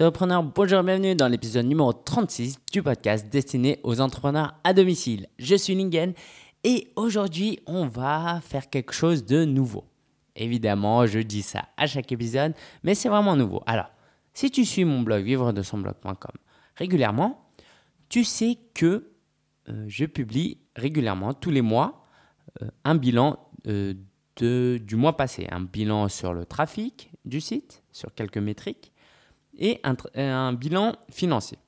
Repreneur, bonjour et bienvenue dans l'épisode numéro 36 du podcast destiné aux entrepreneurs à domicile. Je suis Lingen et aujourd'hui on va faire quelque chose de nouveau. Évidemment, je dis ça à chaque épisode, mais c'est vraiment nouveau. Alors, si tu suis mon blog vivre de son blog.com régulièrement, tu sais que euh, je publie régulièrement tous les mois euh, un bilan euh, de, du mois passé, un bilan sur le trafic du site, sur quelques métriques et un, bilan financier.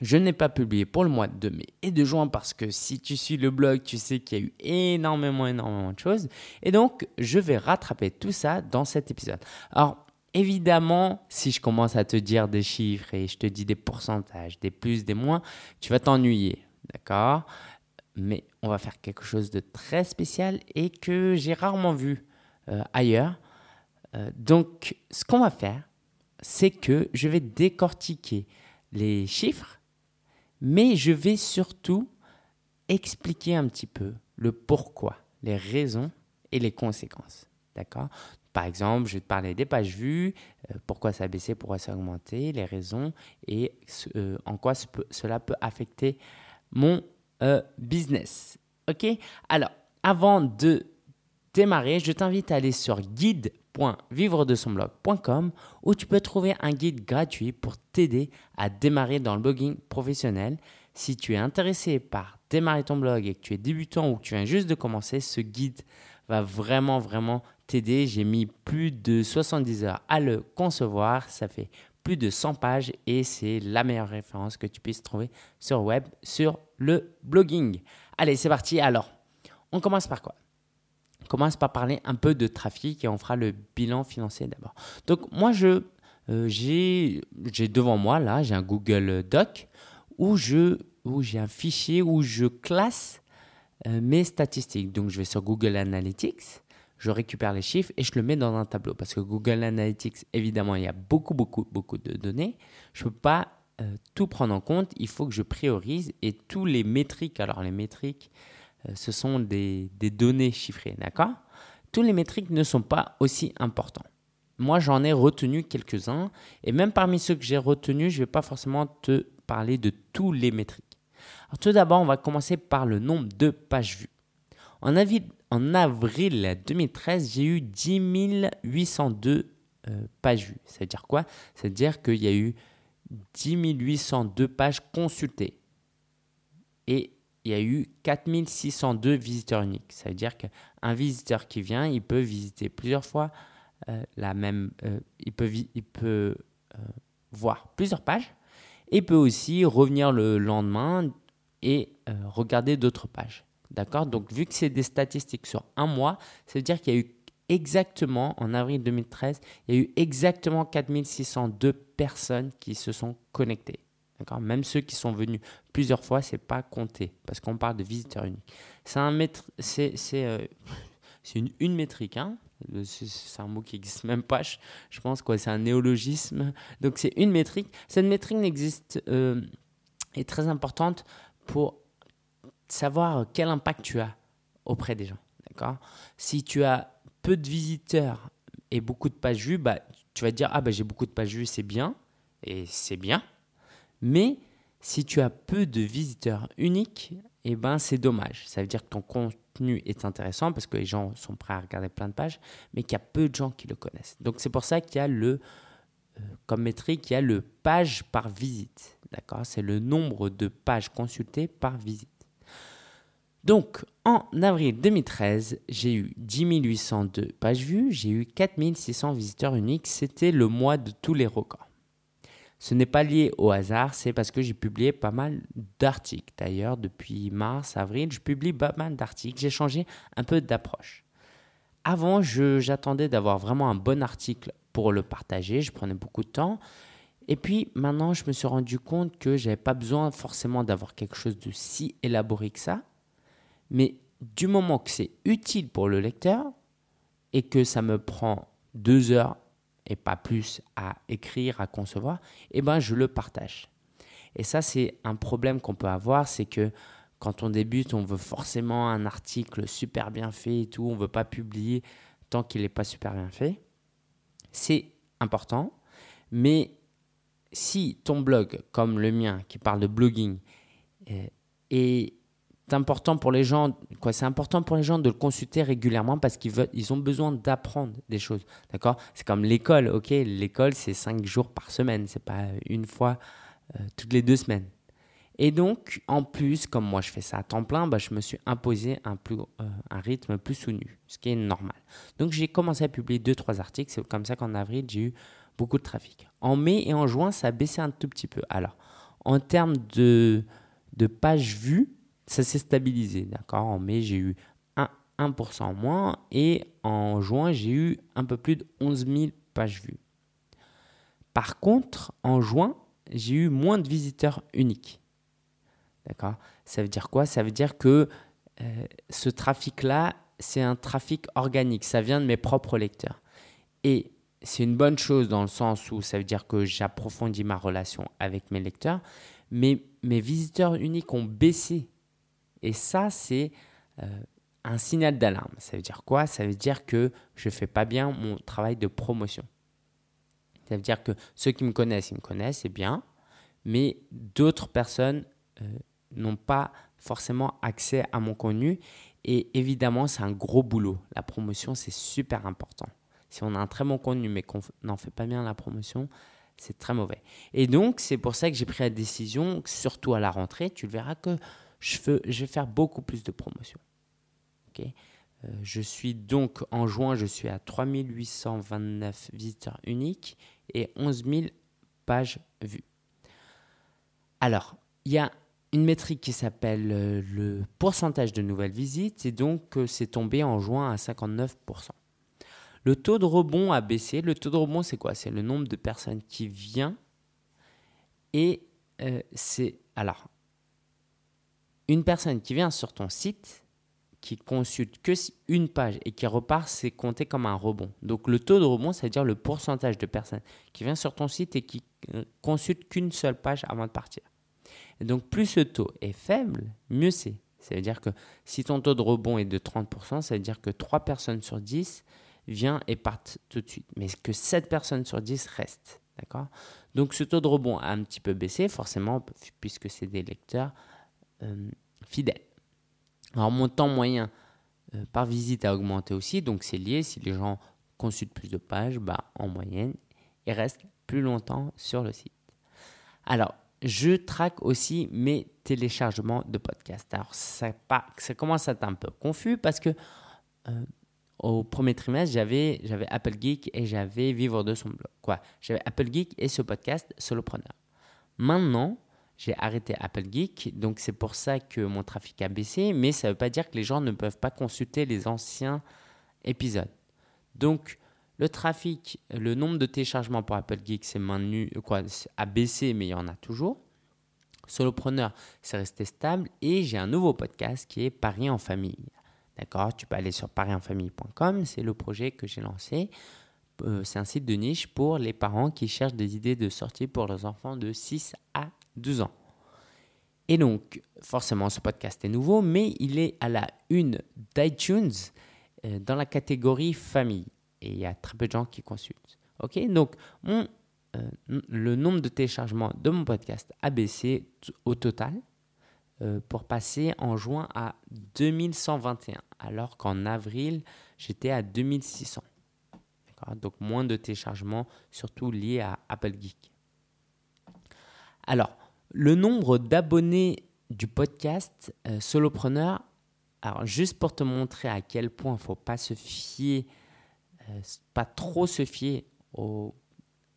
Je n'ai pas publié pour le mois de mai et de juin parce que si tu suis le blog, tu sais qu'il y a eu énormément, énormément de choses. Et donc, je vais rattraper tout ça dans cet épisode. Alors, évidemment, si je commence à te dire des chiffres et je te dis des pourcentages, des plus, des moins, tu vas t'ennuyer. D'accord? Mais on va faire quelque chose de très spécial et que j'ai rarement vu euh, ailleurs. Euh, donc, ce qu'on va faire, c'est que je vais décortiquer les chiffres, mais je vais surtout expliquer un petit peu le pourquoi, les raisons et les conséquences. D'accord? Par exemple, je vais te parler des pages vues, euh, pourquoi ça a baissé, pourquoi ça a augmenté, les raisons et euh, en quoi cela peut affecter mon euh, business. Ok? Alors, avant de démarrer, je t'invite à aller sur guide où tu peux trouver un guide gratuit pour t'aider à démarrer dans le blogging professionnel. Si tu es intéressé par démarrer ton blog et que tu es débutant ou que tu viens juste de commencer, ce guide va vraiment, vraiment t'aider. J'ai mis plus de 70 heures à le concevoir. Ça fait plus de 100 pages et c'est la meilleure référence que tu puisses trouver sur web, sur le blogging. Allez, c'est parti. Alors, on commence par quoi? Commence par parler un peu de trafic et on fera le bilan financier d'abord. Donc moi, je, euh, j'ai, devant moi, là, j'ai un Google Doc où, je, où j'ai un fichier où je classe euh, mes statistiques. Donc je vais sur Google Analytics, je récupère les chiffres et je le mets dans un tableau. Parce que Google Analytics, évidemment, il y a beaucoup, beaucoup, beaucoup de données. Je ne peux pas euh, tout prendre en compte. Il faut que je priorise et tous les métriques, alors les métriques, ce sont des, données chiffrées, d'accord? Tous les métriques ne sont pas aussi importants. Moi, j'en ai retenu quelques-uns, et même parmi ceux que j'ai retenus, je ne vais pas forcément te parler de tous les métriques. Alors, tout d'abord, on va commencer par le nombre de pages vues. En avril, en avril 2013, j'ai eu 10 802 euh, pages vues. C'est-à-dire quoi? C'est-à-dire qu'il y a eu 10 802 pages consultées. Et il y a eu 4602 visiteurs uniques. Ça veut dire qu'un visiteur qui vient, il peut visiter plusieurs fois euh, la même. Euh, il peut, euh, voir plusieurs pages. Et peut aussi revenir le lendemain et regarder d'autres pages. D'accord? Donc, vu que c'est des statistiques sur un mois, ça veut dire qu'il y a eu exactement, en avril 2013, il y a eu exactement 4602 personnes qui se sont connectées. Même ceux qui sont venus plusieurs fois, c'est pas compté parce qu'on parle de visiteurs uniques. C'est un c'est euh, une, une, métrique. Hein c'est un mot qui n'existe même pas. Je, pense quoi. C'est un néologisme. Donc c'est une métrique. Cette métrique n'existe euh, est très importante pour savoir quel impact tu as auprès des gens. D'accord? Si tu as peu de visiteurs et beaucoup de pages vues, bah, tu vas te dire ah bah j'ai beaucoup de pages vues, c'est bien et c'est bien mais si tu as peu de visiteurs uniques, eh ben c'est dommage. Ça veut dire que ton contenu est intéressant parce que les gens sont prêts à regarder plein de pages, mais qu'il y a peu de gens qui le connaissent. Donc c'est pour ça qu'il y a le, euh, comme métrique, il y a le page par visite. D'accord? C'est le nombre de pages consultées par visite. Donc, en avril 2013, j'ai eu 10 802 pages vues, j'ai eu 4600 visiteurs uniques. C'était le mois de tous les records. Ce n'est pas lié au hasard, c'est parce que j'ai publié pas mal d'articles. D'ailleurs, depuis mars, avril, je publie pas mal d'articles. J'ai changé un peu d'approche. Avant, j'attendais d'avoir vraiment un bon article pour le partager. Je prenais beaucoup de temps. Et puis maintenant, je me suis rendu compte que je n'avais pas besoin forcément d'avoir quelque chose de si élaboré que ça. Mais du moment que c'est utile pour le lecteur et que ça me prend deux heures et pas plus à écrire, à concevoir, eh ben je le partage. Et ça, c'est un problème qu'on peut avoir, c'est que quand on débute, on veut forcément un article super bien fait et tout, on ne veut pas publier tant qu'il n'est pas super bien fait. C'est important, mais si ton blog, comme le mien, qui parle de blogging, est important pour les gens, quoi, c'est important pour les gens de le consulter régulièrement parce qu'ils veulent, ils ont besoin d'apprendre des choses, d'accord? C'est comme l'école, ok? L'école, c'est cinq jours par semaine, c'est pas une fois euh, toutes les deux semaines. Et donc, en plus, comme moi je fais ça à temps plein, bah, je me suis imposé un, plus, euh, un rythme plus soutenu, ce qui est normal. Donc, j'ai commencé à publier deux, trois articles. C'est comme ça qu'en avril, j'ai eu beaucoup de trafic. En mai et en juin, ça a baissé un tout petit peu. Alors, en termes de, de pages vues, ça s'est stabilisé. D'accord? En mai, j'ai eu 1%, 1 en moins et en juin, j'ai eu un peu plus de 11 000 pages vues. Par contre, en juin, j'ai eu moins de visiteurs uniques. D'accord? Ça veut dire quoi? Ça veut dire que euh, ce trafic-là, c'est un trafic organique. Ça vient de mes propres lecteurs. Et c'est une bonne chose dans le sens où ça veut dire que j'approfondis ma relation avec mes lecteurs. Mais mes visiteurs uniques ont baissé et ça, c'est euh, un signal d'alarme. Ça veut dire quoi? Ça veut dire que je ne fais pas bien mon travail de promotion. Ça veut dire que ceux qui me connaissent, ils me connaissent, c'est bien, mais d'autres personnes euh, n'ont pas forcément accès à mon contenu. Et évidemment, c'est un gros boulot. La promotion, c'est super important. Si on a un très bon contenu, mais qu'on n'en fait pas bien la promotion, c'est très mauvais. Et donc, c'est pour ça que j'ai pris la décision, surtout à la rentrée, tu le verras que je, vais faire beaucoup plus de promotions. Euh, je suis donc en juin, je suis à 3829 visiteurs uniques et 11 000 pages vues. Alors, il y a une métrique qui s'appelle euh, le pourcentage de nouvelles visites et donc euh, c'est tombé en juin à 59%. Le taux de rebond a baissé. Le taux de rebond, c'est quoi? C'est le nombre de personnes qui viennent et c'est alors une personne qui vient sur ton site, qui consulte que une page et qui repart, c'est compté comme un rebond. Donc le taux de rebond, c'est-à-dire le pourcentage de personnes qui viennent sur ton site et qui euh, consultent qu'une seule page avant de partir. Donc plus ce taux est faible, mieux c'est. Ça veut dire que si ton taux de rebond est de 30%, ça veut dire que 3 personnes sur 10 viennent et partent tout de suite. Mais que 7 personnes sur 10 restent. D'accord? Donc ce taux de rebond a un petit peu baissé, forcément, puisque c'est des lecteurs fidèles. Alors mon temps moyen euh, par visite a augmenté aussi, donc c'est lié. Si les gens consultent plus de pages, bah, en moyenne, ils restent plus longtemps sur le site. Alors, je traque aussi mes téléchargements de podcasts. Alors, ça, pas, commence à être un peu confus parce que euh, au premier trimestre, j'avais, j'avais Apple Geek et j'avais Vivre de son blog. Quoi? J'avais Apple Geek et ce podcast Solopreneur. Maintenant, j'ai arrêté Apple Geek, donc c'est pour ça que mon trafic a baissé, mais ça ne veut pas dire que les gens ne peuvent pas consulter les anciens épisodes. Donc le trafic, le nombre de téléchargements pour Apple Geek c'est maintenu, quoi, a baissé, mais il y en a toujours. Solopreneur, c'est resté stable et j'ai un nouveau podcast qui est Paris en famille. D'accord Tu peux aller sur parisenfamille.com, c'est le projet que j'ai lancé. Euh, c'est un site de niche pour les parents qui cherchent des idées de sortie pour leurs enfants de 6 à 12 ans. Et donc, forcément, ce podcast est nouveau, mais il est à la une d'iTunes euh, dans la catégorie famille. Et il y a très peu de gens qui consultent. Ok, donc euh, le nombre de téléchargements de mon podcast a baissé au total euh, pour passer en juin à 2121, alors qu'en avril, j'étais à 2600. Donc moins de téléchargements, surtout liés à Apple Geek. Alors, le nombre d'abonnés du podcast euh, Solopreneur, alors juste pour te montrer à quel point il ne faut pas se fier, euh, pas trop se fier aux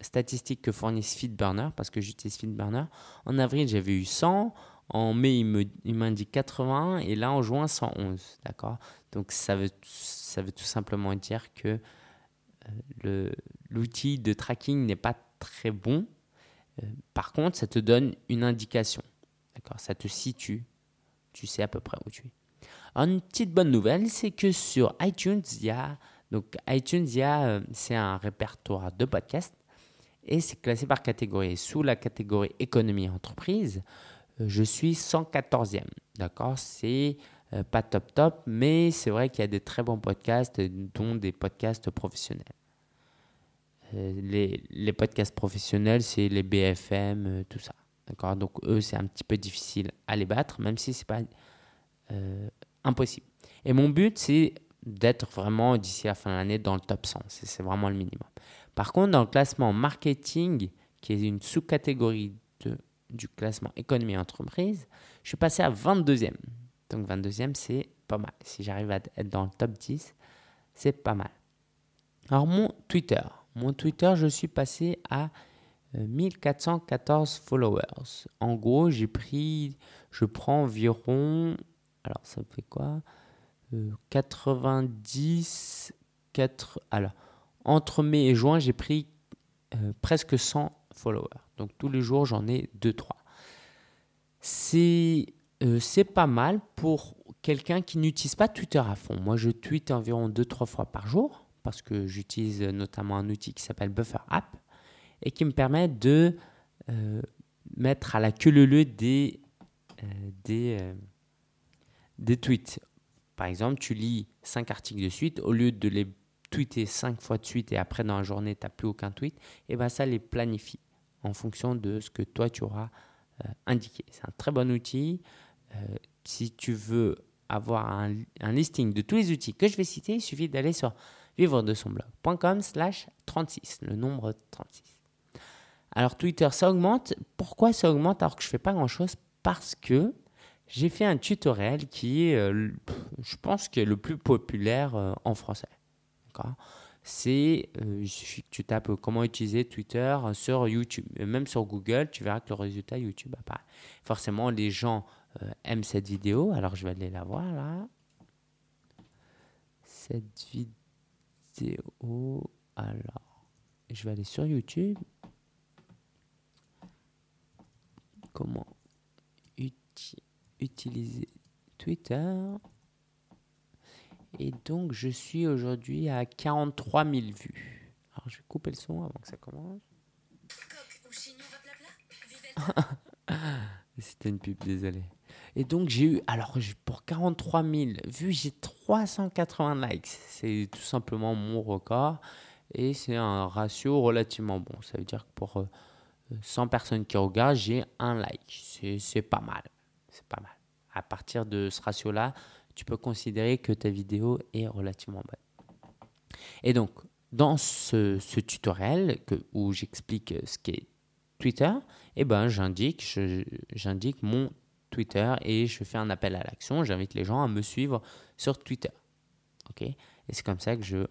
statistiques que fournissent Feedburner, parce que j'utilise Feedburner. En avril, j'avais eu 100. En mai, il m'indique 80 et là, en juin, 111. D'accord? Donc, ça veut, ça veut tout simplement dire que euh, l'outil de tracking n'est pas très bon par contre, ça te donne une indication. D'accord Ça te situe. Tu sais à peu près où tu es. une petite bonne nouvelle, c'est que sur iTunes, il a donc iTunes, euh, c'est un répertoire de podcasts et c'est classé par catégorie. Sous la catégorie économie et entreprise, euh, je suis 114e. D'accord C'est pas top top, mais c'est vrai qu'il y a des très bons podcasts, dont des podcasts professionnels. Les, les, podcasts professionnels, c'est les BFM, euh, tout ça. D'accord? Donc, eux, c'est un petit peu difficile à les battre, même si ce n'est pas euh, impossible. Et mon but, c'est d'être vraiment d'ici la fin de l'année dans le top 100. C'est vraiment le minimum. Par contre, dans le classement marketing, qui est une sous-catégorie du classement économie entreprise, je suis passé à 22e. Donc 22e, c'est pas mal. Si j'arrive à être dans le top 10, c'est pas mal. Alors mon Twitter. Mon Twitter, je suis passé à 1414 euh, followers. En gros, j'ai pris, je prends environ, alors ça fait quoi 90, euh, 4, alors entre mai et juin, j'ai pris euh, presque 100 followers. Donc tous les jours, j'en ai 2-3. C'est c'est pas mal pour quelqu'un qui n'utilise pas Twitter à fond. Moi, je tweete environ 2-3 fois par jour parce que j'utilise notamment un outil qui s'appelle Buffer App et qui me permet de euh, mettre à la queue le des, euh, des, euh, des tweets. Par exemple, tu lis 5 articles de suite, au lieu de les tweeter 5 fois de suite et après dans la journée, tu n'as plus aucun tweet, et ben ça les planifie en fonction de ce que toi tu auras indiqué. C'est un très bon outil. si tu veux avoir un listing de tous les outils que je vais citer, il suffit d'aller sur vivre de son blog.com slash 36, le nombre 36. Alors Twitter, ça augmente. Pourquoi ça augmente alors que je fais pas grand-chose? Parce que j'ai fait un tutoriel qui est, euh, je pense, qui est le plus populaire euh, en français. C'est, euh, il suffit que tu tapes comment utiliser Twitter sur YouTube. même sur Google, tu verras que le résultat YouTube apparaît. Forcément, les gens aiment cette vidéo. Alors, je vais aller la voir là. Cette vidéo vidéo. Alors, je vais aller sur YouTube. Comment utiliser Twitter. Et donc, je suis aujourd'hui à 43 000 vues. Alors, je vais couper le son avant que ça commence. C'était une pub, désolé. Et donc, j'ai eu, alors pour 43 000 vues, j'ai 380 likes. C'est tout simplement mon record. Et c'est un ratio relativement bon. Ça veut dire que pour 100 euh, personnes qui regardent, j'ai un like. C'est pas mal. C'est pas mal. À partir de ce ratio-là, tu peux considérer que ta vidéo est relativement bonne. Et donc, dans ce, tutoriel que, où j'explique ce qu'est Twitter, eh ben, j'indique mon Twitter et je fais un appel à l'action. J'invite les gens à me suivre sur Twitter. ok? Et c'est comme ça que je, euh,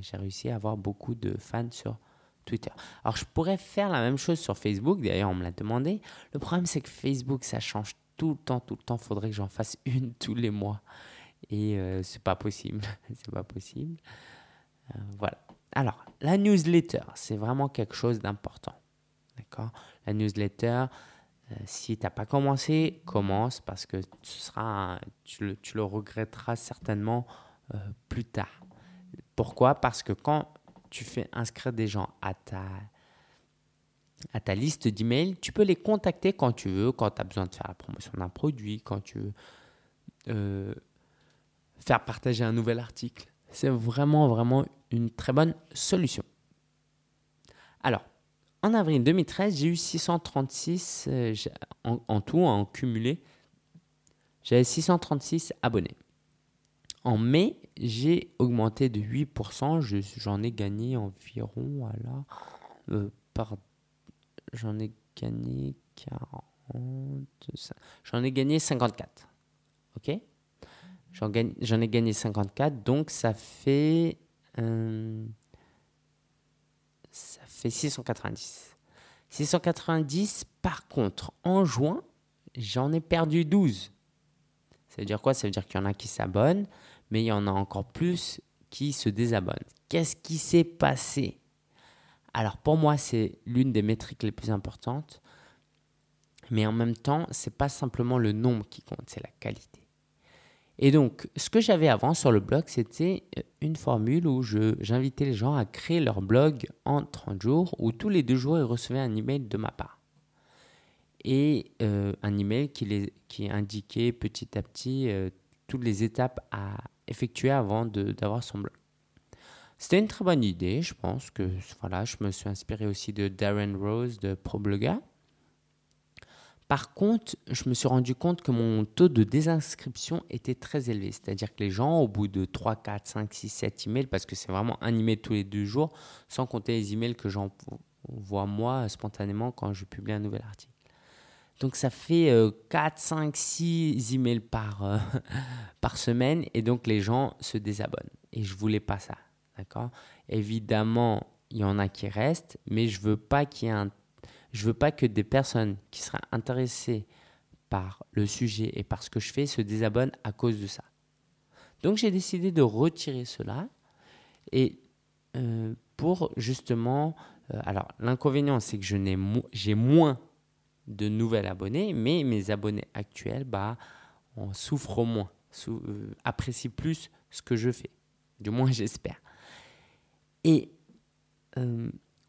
j'ai réussi à avoir beaucoup de fans sur Twitter. Alors je pourrais faire la même chose sur Facebook, d'ailleurs on me l'a demandé. Le problème c'est que Facebook ça change tout le temps, tout le temps. Faudrait que j'en fasse une tous les mois. Et euh, c'est pas possible. c'est pas possible. Euh, voilà. Alors, la newsletter, c'est vraiment quelque chose d'important. D'accord? La newsletter, si tu n'as pas commencé, commence parce que ce sera tu, le, tu, le, regretteras certainement euh, plus tard. Pourquoi? Parce que quand tu fais inscrire des gens à ta, à ta liste d'emails, tu peux les contacter quand tu veux, quand tu as besoin de faire la promotion d'un produit, quand tu veux euh, faire partager un nouvel article. C'est vraiment, vraiment une très bonne solution. Alors, en avril 2013, j'ai eu 636 euh, en, tout, en cumulé. J'avais 636 abonnés. En mai, j'ai augmenté de 8%. J'en ai gagné environ, voilà, euh, par, j'en ai gagné 40, j'en ai gagné 54. Ok? J'en ai gagné 54, donc ça fait euh, fait 690. 690, par contre, en juin, j'en ai perdu 12. Ça veut dire quoi? Ça veut dire qu'il y en a qui s'abonnent, mais il y en a encore plus qui se désabonnent. Qu'est-ce qui s'est passé? Alors pour moi, c'est l'une des métriques les plus importantes, mais en même temps, c'est pas simplement le nombre qui compte, c'est la qualité. Et donc, ce que j'avais avant sur le blog, c'était euh, une formule où j'invitais les gens à créer leur blog en 30 jours, où tous les deux jours, ils recevaient un email de ma part. Et euh, un email qui, les, qui indiquait petit à petit euh, toutes les étapes à effectuer avant d'avoir son blog. C'était une très bonne idée, je pense que voilà, je me suis inspiré aussi de Darren Rose de ProBlogger. Par contre, je me suis rendu compte que mon taux de désinscription était très élevé. C'est-à-dire que les gens, au bout de 3, 4, 5, 6, 7 emails, parce que c'est vraiment un email tous les deux jours, sans compter les emails que j'envoie moi spontanément quand je publie un nouvel article. Donc ça fait 4, 5, 6 emails par, euh, par semaine et donc les gens se désabonnent. Et je voulais pas ça. D'accord? Évidemment, il y en a qui restent, mais je veux pas qu'il y ait un je veux pas que des personnes qui seraient intéressées par le sujet et par ce que je fais se désabonnent à cause de ça. Donc j'ai décidé de retirer cela et euh, pour justement, euh, alors l'inconvénient c'est que je n'ai j'ai moins de nouvelles abonnés, mais mes abonnés actuels bah en souffrent moins, euh, apprécient plus ce que je fais, du moins j'espère. Et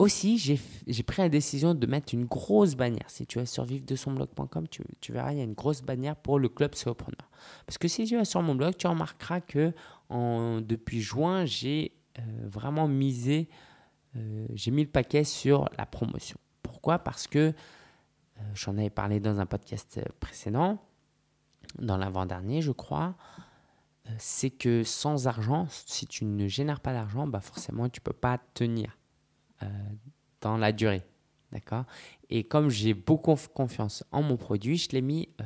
aussi, j'ai pris la décision de mettre une grosse bannière. Si tu vas sur de son blog.com, tu, verras, il y a une grosse bannière pour le club solopreneur. Parce que si tu vas sur mon blog, tu remarqueras que depuis juin, j'ai euh, vraiment misé, euh, j'ai mis le paquet sur la promotion. Pourquoi? Parce que euh, j'en avais parlé dans un podcast précédent, dans l'avant-dernier, je crois. C'est que sans argent, si tu ne génères pas d'argent, bah forcément, tu ne peux pas tenir. Euh, dans la durée. D'accord? Et comme j'ai beaucoup confiance en mon produit, je l'ai mis euh,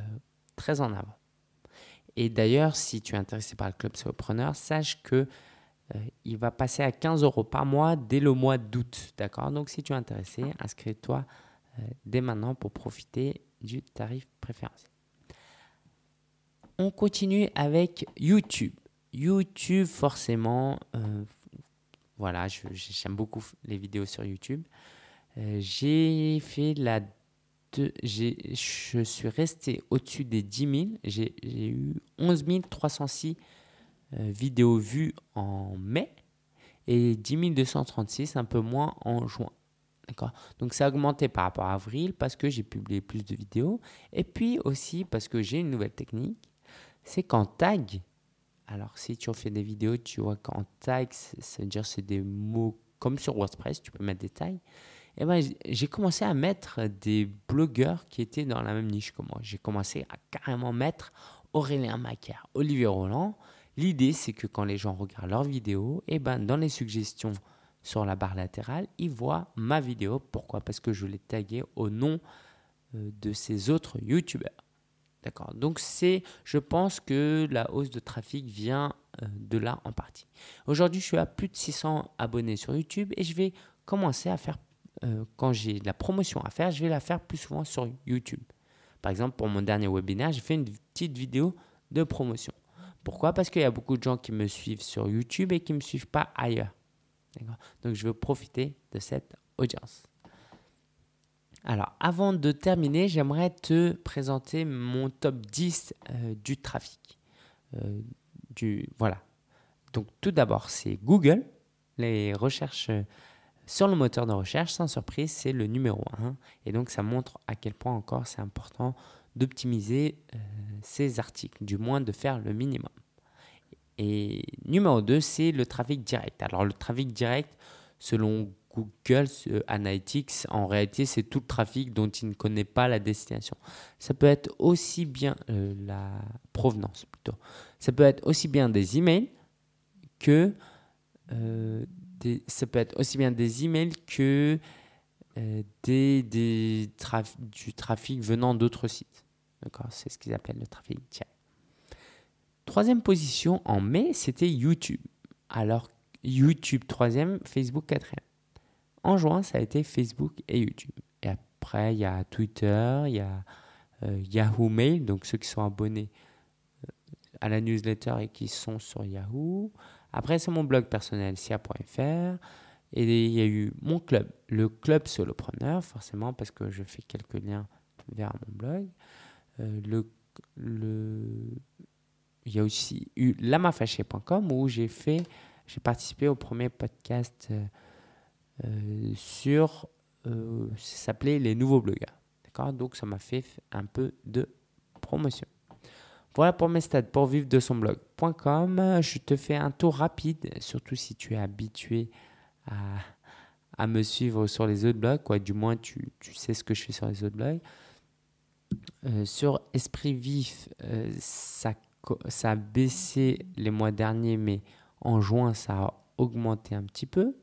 très en avant. Et d'ailleurs, si tu es intéressé par le club solopreneur, sache que euh, il va passer à 15 euros par mois dès le mois d'août. D'accord? Donc, si tu es intéressé, inscris-toi dès maintenant pour profiter du tarif préférentiel. On continue avec YouTube. YouTube, forcément, voilà, j'aime beaucoup les vidéos sur YouTube. Euh, j'ai fait la. je suis resté au-dessus des 10 000. J'ai eu 11 306 euh, vidéos vues en mai et 10 236, un peu moins en juin. Donc ça a augmenté par rapport à avril parce que j'ai publié plus de vidéos. Et puis aussi parce que j'ai une nouvelle technique. C'est qu'en tag, alors, si tu fais des vidéos, tu vois qu'en tag, c'est-à-dire c'est des mots comme sur WordPress, tu peux mettre des tags. Et eh ben, j'ai commencé à mettre des blogueurs qui étaient dans la même niche que moi. J'ai commencé à carrément mettre Aurélien Macaire, Olivier Roland. L'idée, c'est que quand les gens regardent leurs vidéos, et eh ben, dans les suggestions sur la barre latérale, ils voient ma vidéo. Pourquoi? Parce que je l'ai tagué au nom euh, de ces autres YouTubeurs. D'accord. Donc c'est, je pense que la hausse de trafic vient euh, de là en partie. Aujourd'hui, je suis à plus de 600 abonnés sur YouTube et je vais commencer à faire, euh, quand j'ai de la promotion à faire, je vais la faire plus souvent sur YouTube. Par exemple, pour mon dernier webinaire, j'ai fait une petite vidéo de promotion. Pourquoi? Parce qu'il y a beaucoup de gens qui me suivent sur YouTube et qui ne me suivent pas ailleurs. Donc je veux profiter de cette audience. Alors, avant de terminer, j'aimerais te présenter mon top 10 euh, du trafic. Euh, du, voilà. Donc, tout d'abord, c'est Google. Les recherches euh, sur le moteur de recherche, sans surprise, c'est le numéro 1. Et donc, ça montre à quel point encore c'est important d'optimiser ces articles, du moins de faire le minimum. Et numéro 2, c'est le trafic direct. Alors, le trafic direct, selon Google Analytics, en réalité, c'est tout le trafic dont il ne connaît pas la destination. Ça peut être aussi bien euh, la provenance plutôt. Ça peut être aussi bien des emails que euh, ça peut être aussi bien des emails que euh, des, des du trafic venant d'autres sites. D'accord, c'est ce qu'ils appellent le trafic Troisième position en mai, c'était YouTube. Alors YouTube troisième, Facebook quatrième. En juin, ça a été Facebook et YouTube. Et après, il y a Twitter, il y a euh, Yahoo Mail, donc ceux qui sont abonnés euh, à la newsletter et qui sont sur Yahoo. Après, c'est mon blog personnel, sia.fr. Et il y a eu mon club, le club solopreneur, forcément, parce que je fais quelques liens vers mon blog. Euh, le, il y a aussi eu lamafaché.com où j'ai fait, j'ai participé au premier podcast sur, euh, ça s'appelait les nouveaux blogueurs. D'accord? Donc ça m'a fait un peu de promotion. Voilà pour mes stats pour vivre de son blog.com. Je te fais un tour rapide, surtout si tu es habitué à, me suivre sur les autres blogs, quoi. Du moins, tu, sais ce que je fais sur les autres blogs. Euh, sur Esprit Vif, euh, ça, ça a baissé les mois derniers, mais en juin, ça a augmenté un petit peu.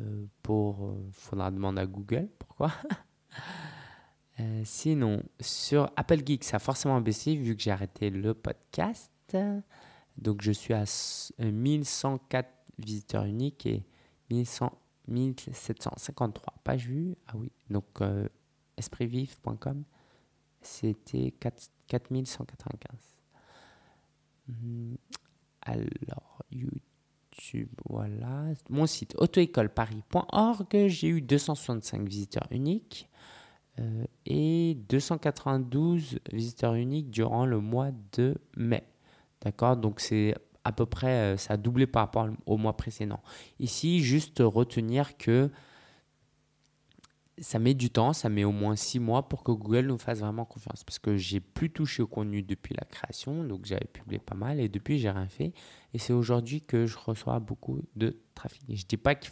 Euh, pour, faudra demander à Google pourquoi. sinon, sur Apple Geek, ça a forcément baissé vu que j'ai arrêté le podcast. Donc, je suis à 1104 visiteurs uniques et 1100, 1753 pages vues. Ah oui, donc espritvif.com c'était 4195. Hmm, alors, YouTube, voilà. Mon site auto-école-paris.org, j'ai eu 265 visiteurs uniques euh, et 292 visiteurs uniques durant le mois de mai. D'accord? Donc, c'est à peu près, euh, ça a doublé par rapport au mois précédent. Ici, juste retenir que ça met du temps, ça met au moins six mois pour que Google nous fasse vraiment confiance. Parce que j'ai plus touché au contenu depuis la création, donc j'avais publié pas mal et depuis j'ai rien fait. Et c'est aujourd'hui que je reçois beaucoup de trafic. je ne dis pas qu'il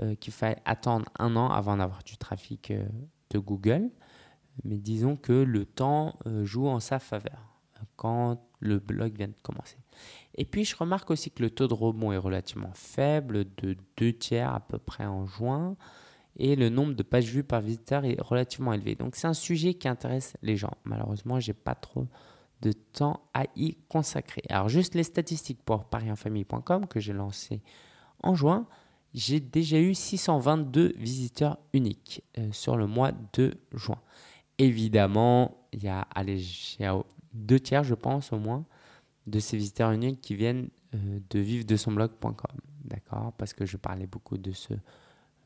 euh, faille attendre un an avant d'avoir du trafic euh, de Google, mais disons que le temps euh, joue en sa faveur quand le blog vient de commencer. Et puis je remarque aussi que le taux de rebond est relativement faible, de deux tiers à peu près en juin et le nombre de pages vues par visiteur est relativement élevé. Donc c'est un sujet qui intéresse les gens. Malheureusement, j'ai pas trop de temps à y consacrer. Alors juste les statistiques pour parienfamille.com que j'ai lancé en juin, j'ai déjà eu 622 visiteurs uniques euh, sur le mois de juin. Évidemment, il y a, allez, deux tiers, je pense au moins, de ces visiteurs uniques qui viennent euh, de vivre de son blog.com. D'accord? Parce que je parlais beaucoup de ce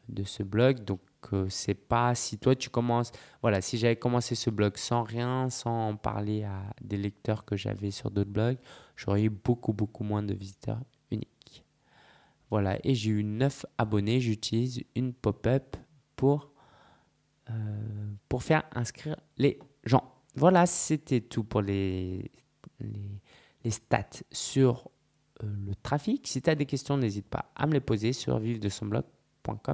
de ce blog. Donc, euh, c'est pas si toi tu commences. Voilà, si j'avais commencé ce blog sans rien, sans parler à des lecteurs que j'avais sur d'autres blogs, j'aurais eu beaucoup, beaucoup moins de visiteurs uniques. Voilà, et j'ai eu 9 abonnés. J'utilise une pop-up pour, euh, pour faire inscrire les gens. Voilà, c'était tout pour les, les, les stats sur euh, le trafic. Si tu as des questions, n'hésite pas à me les poser sur vive de son blog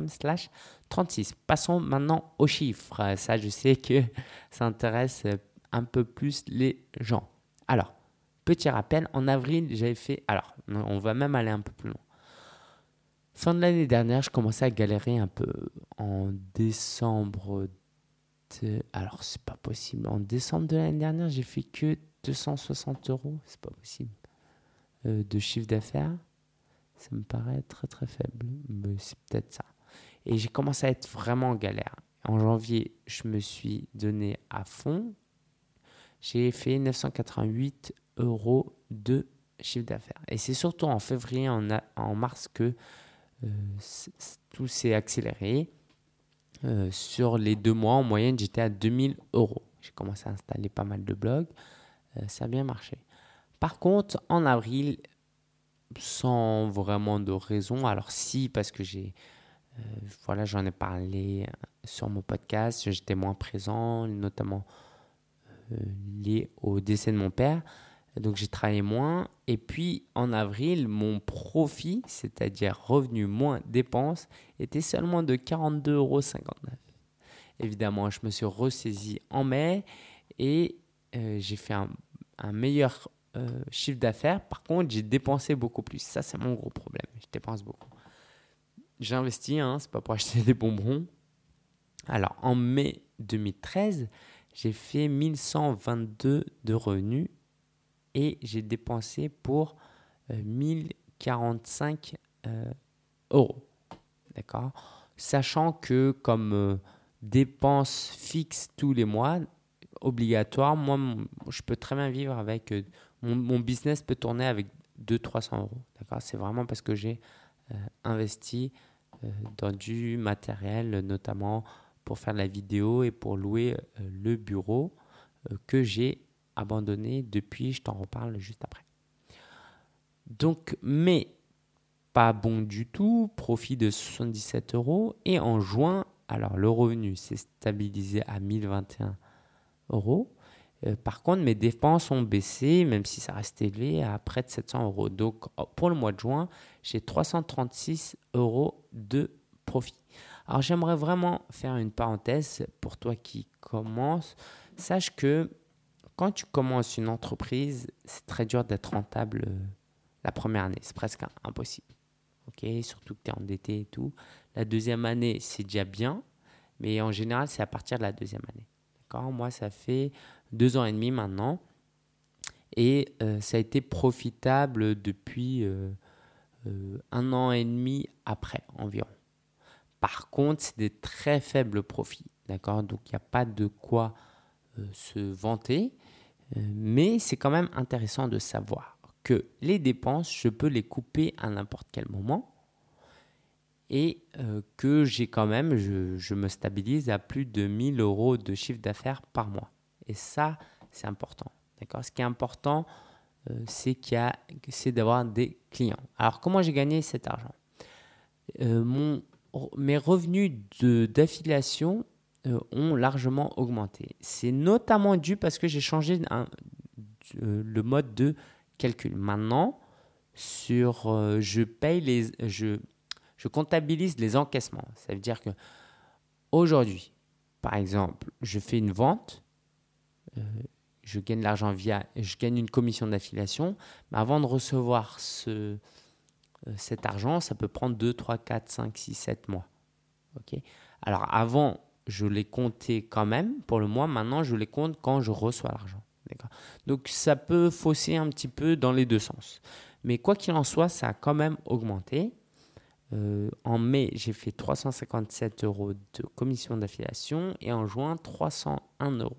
slash 36. Passons maintenant aux chiffres. Ça, je sais que ça intéresse un peu plus les gens. Alors, petit rappel, en avril, j'avais fait... Alors, on va même aller un peu plus loin. Fin de l'année dernière, je commençais à galérer un peu. En décembre de... Alors, c'est pas possible. En décembre de l'année dernière, j'ai fait que 260 euros. C'est pas possible. Euh, de chiffre d'affaires. Ça me paraît très très faible, mais c'est peut-être ça. Et j'ai commencé à être vraiment en galère. En janvier, je me suis donné à fond. J'ai fait 988 euros de chiffre d'affaires. Et c'est surtout en février, en, en mars que euh, tout s'est accéléré. Euh, sur les deux mois, en moyenne, j'étais à 2000 euros. J'ai commencé à installer pas mal de blogs. Euh, ça a bien marché. Par contre, en avril, sans vraiment de raison. Alors si, parce que j'ai, euh, voilà, j'en ai parlé sur mon podcast, j'étais moins présent, notamment euh, lié au décès de mon père. Donc j'ai travaillé moins. Et puis en avril, mon profit, c'est-à-dire revenu moins dépenses, était seulement de 42,59 euros. Évidemment, je me suis ressaisi en mai et euh, j'ai fait un meilleur euh, chiffre d'affaires. Par contre, j'ai dépensé beaucoup plus. Ça, c'est mon gros problème. Je dépense beaucoup. J'ai investi, hein, c'est pas pour acheter des bonbons. Alors, en mai 2013, j'ai fait 1122 de revenus et j'ai dépensé pour 1045 euh, euh, euros. D'accord? Sachant que comme dépense fixe tous les mois, obligatoire, moi, je peux très bien vivre avec mon, business peut tourner avec 200-300 euros. D'accord? C'est vraiment parce que j'ai euh, investi euh, dans du matériel, notamment pour faire de la vidéo et pour louer euh, le bureau que j'ai abandonné depuis, je t'en reparle juste après. Donc, mais pas bon du tout, profit de 77 euros. Et en juin, alors le revenu s'est stabilisé à 1021 euros. Euh, par contre, mes dépenses ont baissé, même si ça reste élevé, à près de 700 euros. Donc, oh, pour le mois de juin, j'ai 336 euros de profit. Alors, j'aimerais vraiment faire une parenthèse pour toi qui commence. Sache que quand tu commences une entreprise, c'est très dur d'être rentable euh, la première année. C'est presque impossible. Ok, surtout que tu es endetté et tout. La deuxième année, c'est déjà bien, mais en général, c'est à partir de la deuxième année. Moi, ça fait deux ans et demi maintenant. Et euh, ça a été profitable depuis euh, euh, un an et demi après environ. Par contre, c'est des très faibles profits. D'accord Donc, il n'y a pas de quoi se vanter. mais c'est quand même intéressant de savoir que les dépenses, je peux les couper à n'importe quel moment et que j'ai quand même, je, me stabilise à plus de 1000 euros de chiffre d'affaires par mois. Et ça, c'est important. Ce qui est important, euh, c'est d'avoir des clients. Alors, comment j'ai gagné cet argent? Euh, Mes revenus d'affiliation euh, ont largement augmenté. C'est notamment dû parce que j'ai changé le mode de calcul. Maintenant, sur, je paye les, je, je comptabilise les encaissements. Ça veut dire que aujourd'hui, par exemple, je fais une vente, euh, je gagne l'argent via, je gagne une commission d'affiliation, mais avant de recevoir ce, euh, cet argent, ça peut prendre 2, 3, 4, 5, 6, 7 mois. ok? Alors avant, je les comptais quand même pour le mois, maintenant je les compte quand je reçois l'argent. Donc ça peut fausser un petit peu dans les deux sens. Mais quoi qu'il en soit, ça a quand même augmenté. Euh, en mai, j'ai fait 357 euros de commission d'affiliation et en juin, 301 euros.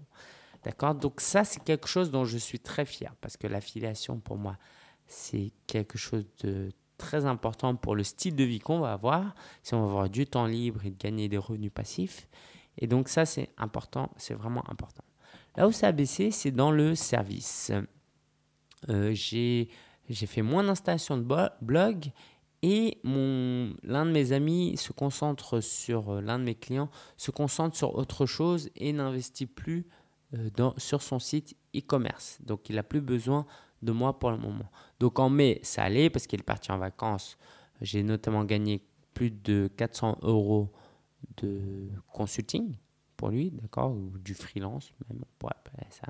D'accord? Donc ça, c'est quelque chose dont je suis très fier parce que l'affiliation, pour moi, c'est quelque chose de très important pour le style de vie qu'on va avoir, si on va avoir du temps libre et de gagner des revenus passifs. Et donc ça, c'est important, c'est vraiment important. Là où ça a baissé, c'est dans le service. Euh, j'ai fait moins d'installations de blog et l'un de mes amis se concentre sur, euh, l'un de mes clients se concentre sur autre chose et n'investit plus euh, dans, sur son site e-commerce. Donc, il n'a plus besoin de moi pour le moment. Donc, en mai, ça allait parce qu'il est parti en vacances. J'ai notamment gagné plus de 400 euros de consulting pour lui, d'accord, ou du freelance, même, on pourrait appeler ça.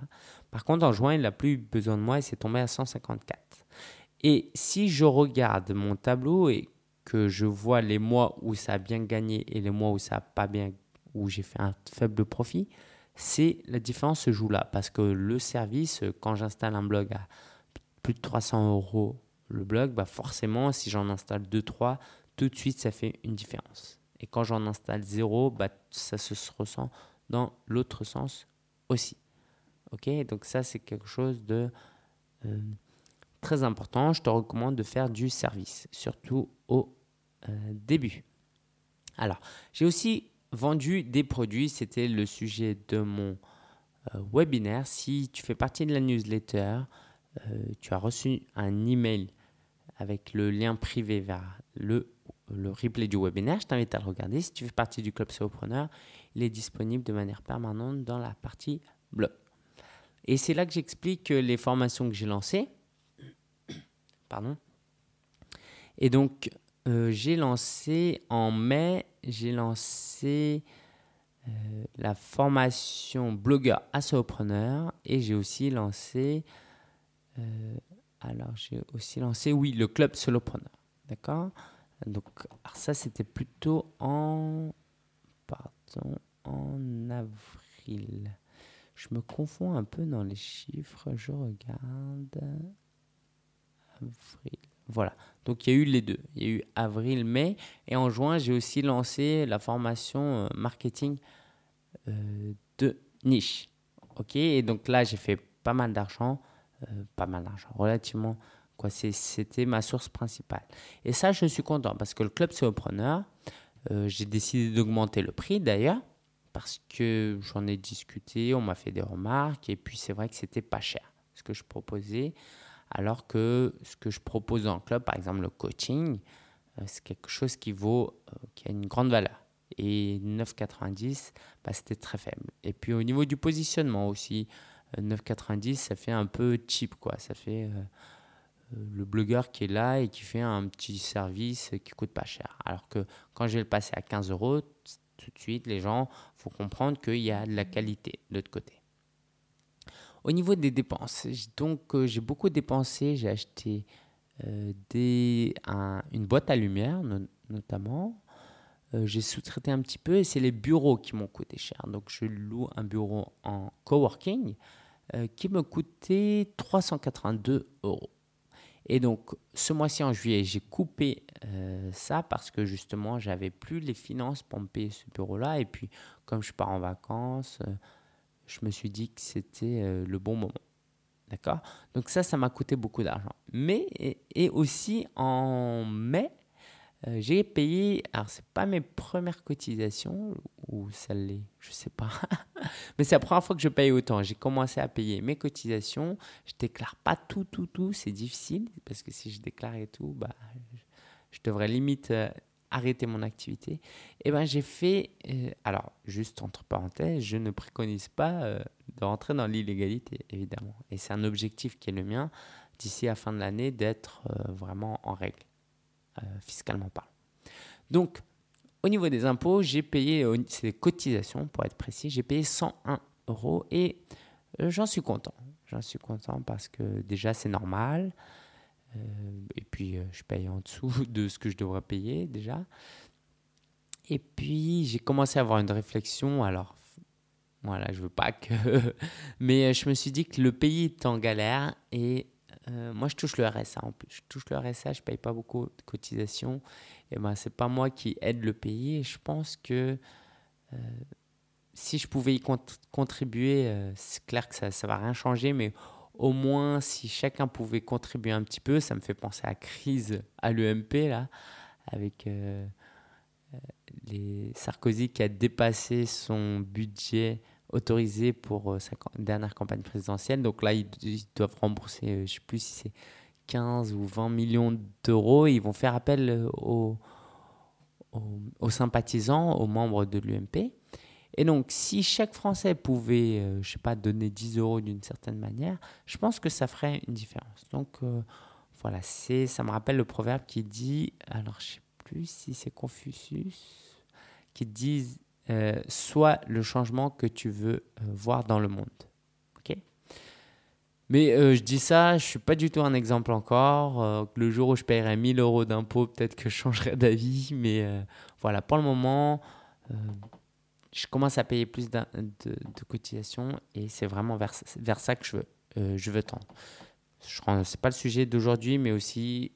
Par contre, en juin, il n'a plus besoin de moi et c'est tombé à 154. Et si je regarde mon tableau et que je vois les mois où ça a bien gagné et les mois où ça n'a pas bien, où j'ai fait un faible profit, c'est la différence se joue là. Parce que le service, quand j'installe un blog à plus de 300 euros le blog, bah forcément, si j'en installe 2-3, tout de suite, ça fait une différence. Et quand j'en installe 0, bah, ça se ressent dans l'autre sens aussi. Ok? Donc ça, c'est quelque chose de euh, très important. Je te recommande de faire du service, surtout au euh, début. Alors, j'ai aussi vendu des produits. C'était le sujet de mon euh, webinaire. Si tu fais partie de la newsletter, euh, tu as reçu un email avec le lien privé vers le, le replay du webinaire. Je t'invite à le regarder. Si tu fais partie du club Solopreneur, il est disponible de manière permanente dans la partie blog. Et c'est là que j'explique les formations que j'ai lancées. Pardon. Et donc, euh, j'ai lancé en mai, j'ai lancé euh, la formation blogueur à solopreneur et j'ai aussi lancé, euh, alors j'ai aussi lancé, oui, le club solopreneur. D'accord? Donc, ça c'était plutôt en, pardon, en avril. Je me confonds un peu dans les chiffres, je regarde. Avril. Voilà. Donc il y a eu les deux. Il y a eu avril, mai. Et en juin, j'ai aussi lancé la formation euh, marketing euh, de niche. OK? Et donc là, j'ai fait pas mal d'argent. Euh, pas mal d'argent. Relativement. Quoi, c'était ma source principale. Et ça, je suis content parce que le club Solopreneur, j'ai décidé d'augmenter le prix d'ailleurs parce que j'en ai discuté, on m'a fait des remarques et puis c'est vrai que c'était pas cher ce que je proposais alors que ce que je propose en club, par exemple le coaching, euh, c'est quelque chose qui vaut, euh, qui a une grande valeur. Et 9,90, bah, c'était très faible. Et puis au niveau du positionnement aussi, 9,90, ça fait un peu cheap, quoi. Ça fait le blogueur qui est là et qui fait un petit service qui coûte pas cher. Alors que quand je vais le passer à 15 euros, tout de suite, les gens, faut comprendre qu'il y a de la qualité de l'autre côté. Au niveau des dépenses, donc j'ai beaucoup dépensé. J'ai acheté des, une boîte à lumière notamment. Euh, j'ai sous-traité un petit peu et c'est les bureaux qui m'ont coûté cher. Donc je loue un bureau en coworking euh, qui me coûtait 382 euros. Et donc ce mois-ci en juillet, j'ai coupé euh, ça parce que justement j'avais plus les finances pour me payer ce bureau-là. Et puis comme je pars en vacances, je me suis dit que c'était le bon moment. D'accord? Donc ça, ça m'a coûté beaucoup d'argent. Mais, et aussi en mai, euh, j'ai payé, alors c'est pas mes premières cotisations, ou ça l'est, je sais pas, mais c'est la première fois que je paye autant. J'ai commencé à payer mes cotisations, je déclare pas tout, tout, tout, c'est difficile, parce que si je déclarais tout, bah, je devrais limite euh, arrêter mon activité. Eh ben j'ai fait, euh, alors juste entre parenthèses, je ne préconise pas de rentrer dans l'illégalité, évidemment. Et c'est un objectif qui est le mien d'ici à fin de l'année d'être vraiment en règle. Euh, fiscalement parlant. Donc, au niveau des impôts, j'ai payé, c'est des cotisations pour être précis, j'ai payé 101 euros et euh, j'en suis content. J'en suis content parce que déjà c'est normal. Euh, et puis je paye en dessous de ce que je devrais payer déjà. Et puis j'ai commencé à avoir une réflexion. Alors voilà, je veux pas que. Mais je me suis dit que le pays est en galère et euh, moi, je touche le RSA en plus. Je touche le RSA, je paye pas beaucoup de cotisations. Et ben, c'est pas moi qui aide le pays. Et je pense que euh, si je pouvais y contribuer, euh, c'est clair que ça ne va rien changer, mais au moins si chacun pouvait contribuer un petit peu, ça me fait penser à crise à l'UMP, là, avec les Sarkozy qui a dépassé son budget autorisé pour euh, sa dernière campagne présidentielle. Donc là, ils, doivent rembourser, euh, je ne sais plus si c'est 15 ou 20 millions d'euros. Ils vont faire appel euh, aux, sympathisants, aux membres de l'UMP. Et donc, si chaque Français pouvait, je ne sais pas, donner 10 euros d'une certaine manière, je pense que ça ferait une différence. Donc, voilà, c'est, ça me rappelle le proverbe qui dit, alors je sais plus si c'est Confucius, qui dit euh, soit le changement que tu veux euh, voir dans le monde. ok? Mais euh, je dis ça, je suis pas du tout un exemple encore. le jour où je paierai 1000 euros d'impôts, peut-être que je changerai d'avis. Mais voilà, pour le moment, je commence à payer plus de, de, cotisations et c'est vraiment vers, vers, ça que je veux, je veux tendre. Ce n'est pas le sujet d'aujourd'hui, mais aussi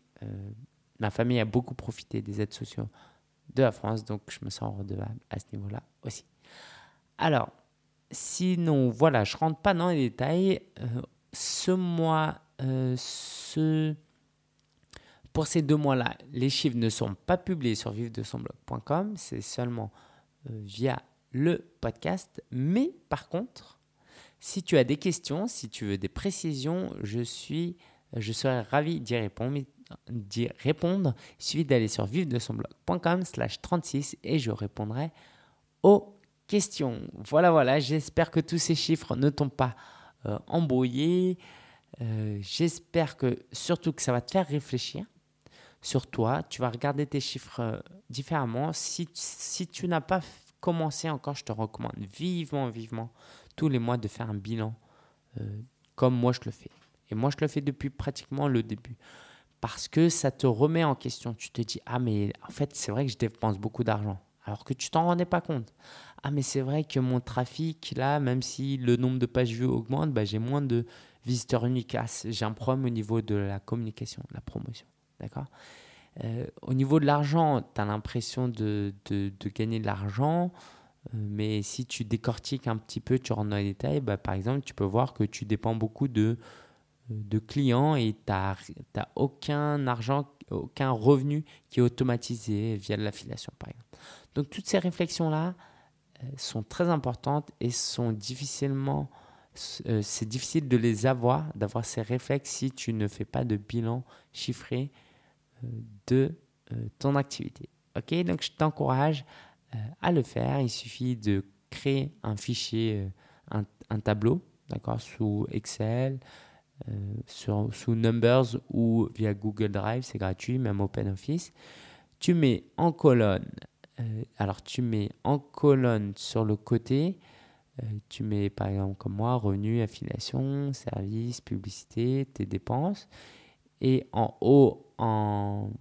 ma famille a beaucoup profité des aides sociales de la France, donc je me sens redevable à ce niveau-là aussi. Alors, sinon, voilà, je rentre pas dans les détails. Euh, ce mois, euh, ce... pour ces deux mois-là, les chiffres ne sont pas publiés sur vivre-de-son-blog.com, c'est seulement euh, via le podcast. Mais par contre, si tu as des questions, si tu veux des précisions, je suis, je serais ravi d'y répondre d'y répondre, il suffit d'aller sur vivre-de-son-blog.com slash 36 et je répondrai aux questions. Voilà, voilà, j'espère que tous ces chiffres ne t'ont pas euh, embrouillé. Euh, j'espère que surtout que ça va te faire réfléchir sur toi. Tu vas regarder tes chiffres euh, différemment. Si, si tu n'as pas commencé encore, je te recommande vivement, vivement, tous les mois de faire un bilan comme moi je le fais. Et moi je le fais depuis pratiquement le début parce que ça te remet en question. Tu te dis, ah mais en fait c'est vrai que je dépense beaucoup d'argent, alors que tu t'en rendais pas compte. Ah mais c'est vrai que mon trafic, là, même si le nombre de pages vues augmente, bah, j'ai moins de visiteurs uniques. Ah, j'ai un problème au niveau de la communication, de la promotion. D'accord? Euh, Au niveau de l'argent, tu as l'impression de, de, de, gagner de l'argent. Euh, mais si tu décortiques un petit peu, tu rentres dans les détails, bah, par exemple, tu peux voir que tu dépends beaucoup de de clients et tu n'as aucun argent, aucun revenu qui est automatisé via l'affiliation, par exemple. Donc, toutes ces réflexions-là euh, sont très importantes et sont difficilement. C'est difficile de les avoir, d'avoir ces réflexes si tu ne fais pas de bilan chiffré de ton activité. Ok, donc je t'encourage à le faire. Il suffit de créer un fichier, un tableau d'accord, sous Excel, euh, sous Numbers ou via Google Drive, c'est gratuit, même OpenOffice. Tu mets en colonne, euh, alors tu mets en colonne sur le côté, euh, tu mets par exemple comme moi, revenus, affiliation, services, publicité, tes dépenses. Et en haut, en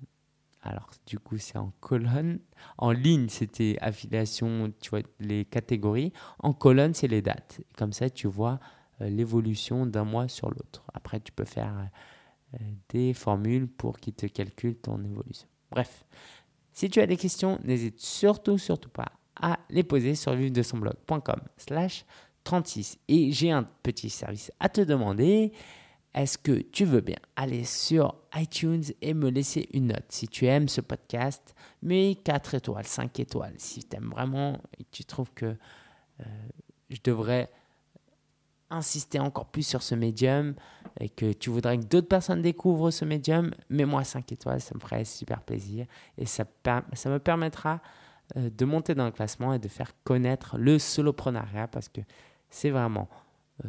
alors, du coup, c'est en colonne. En ligne, c'était affiliation, tu vois, les catégories. En colonne, c'est les dates. Comme ça, tu vois euh, l'évolution d'un mois sur l'autre. Après, tu peux faire euh, des formules pour qu'il te calcule ton évolution. Bref, si tu as des questions, n'hésite surtout, surtout pas à les poser sur vivre de son blog.com slash 36. Et j'ai un petit service à te demander. Est-ce que tu veux bien aller sur iTunes et me laisser une note? Si tu aimes ce podcast, mais 4 étoiles, 5 étoiles, si tu aimes vraiment et tu trouves que euh, je devrais insister encore plus sur ce médium et que tu voudrais que d'autres personnes découvrent ce médium, mets-moi 5 étoiles, ça me ferait super plaisir. Et ça, ça me permettra euh, de monter dans le classement et de faire connaître le soloprenariat parce que c'est vraiment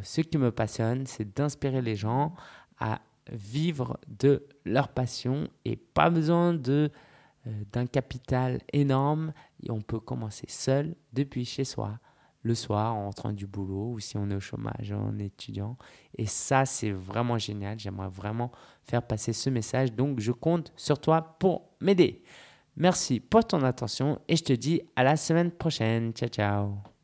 ce qui me passionne, c'est d'inspirer les gens à vivre de leur passion et pas besoin de euh, d'un capital énorme. Et on peut commencer seul depuis chez soi, le soir en rentrant du boulot ou si on est au chômage en étudiant. Et ça, c'est vraiment génial. J'aimerais vraiment faire passer ce message. Donc, je compte sur toi pour m'aider. Merci pour ton attention et je te dis à la semaine prochaine. Ciao, ciao.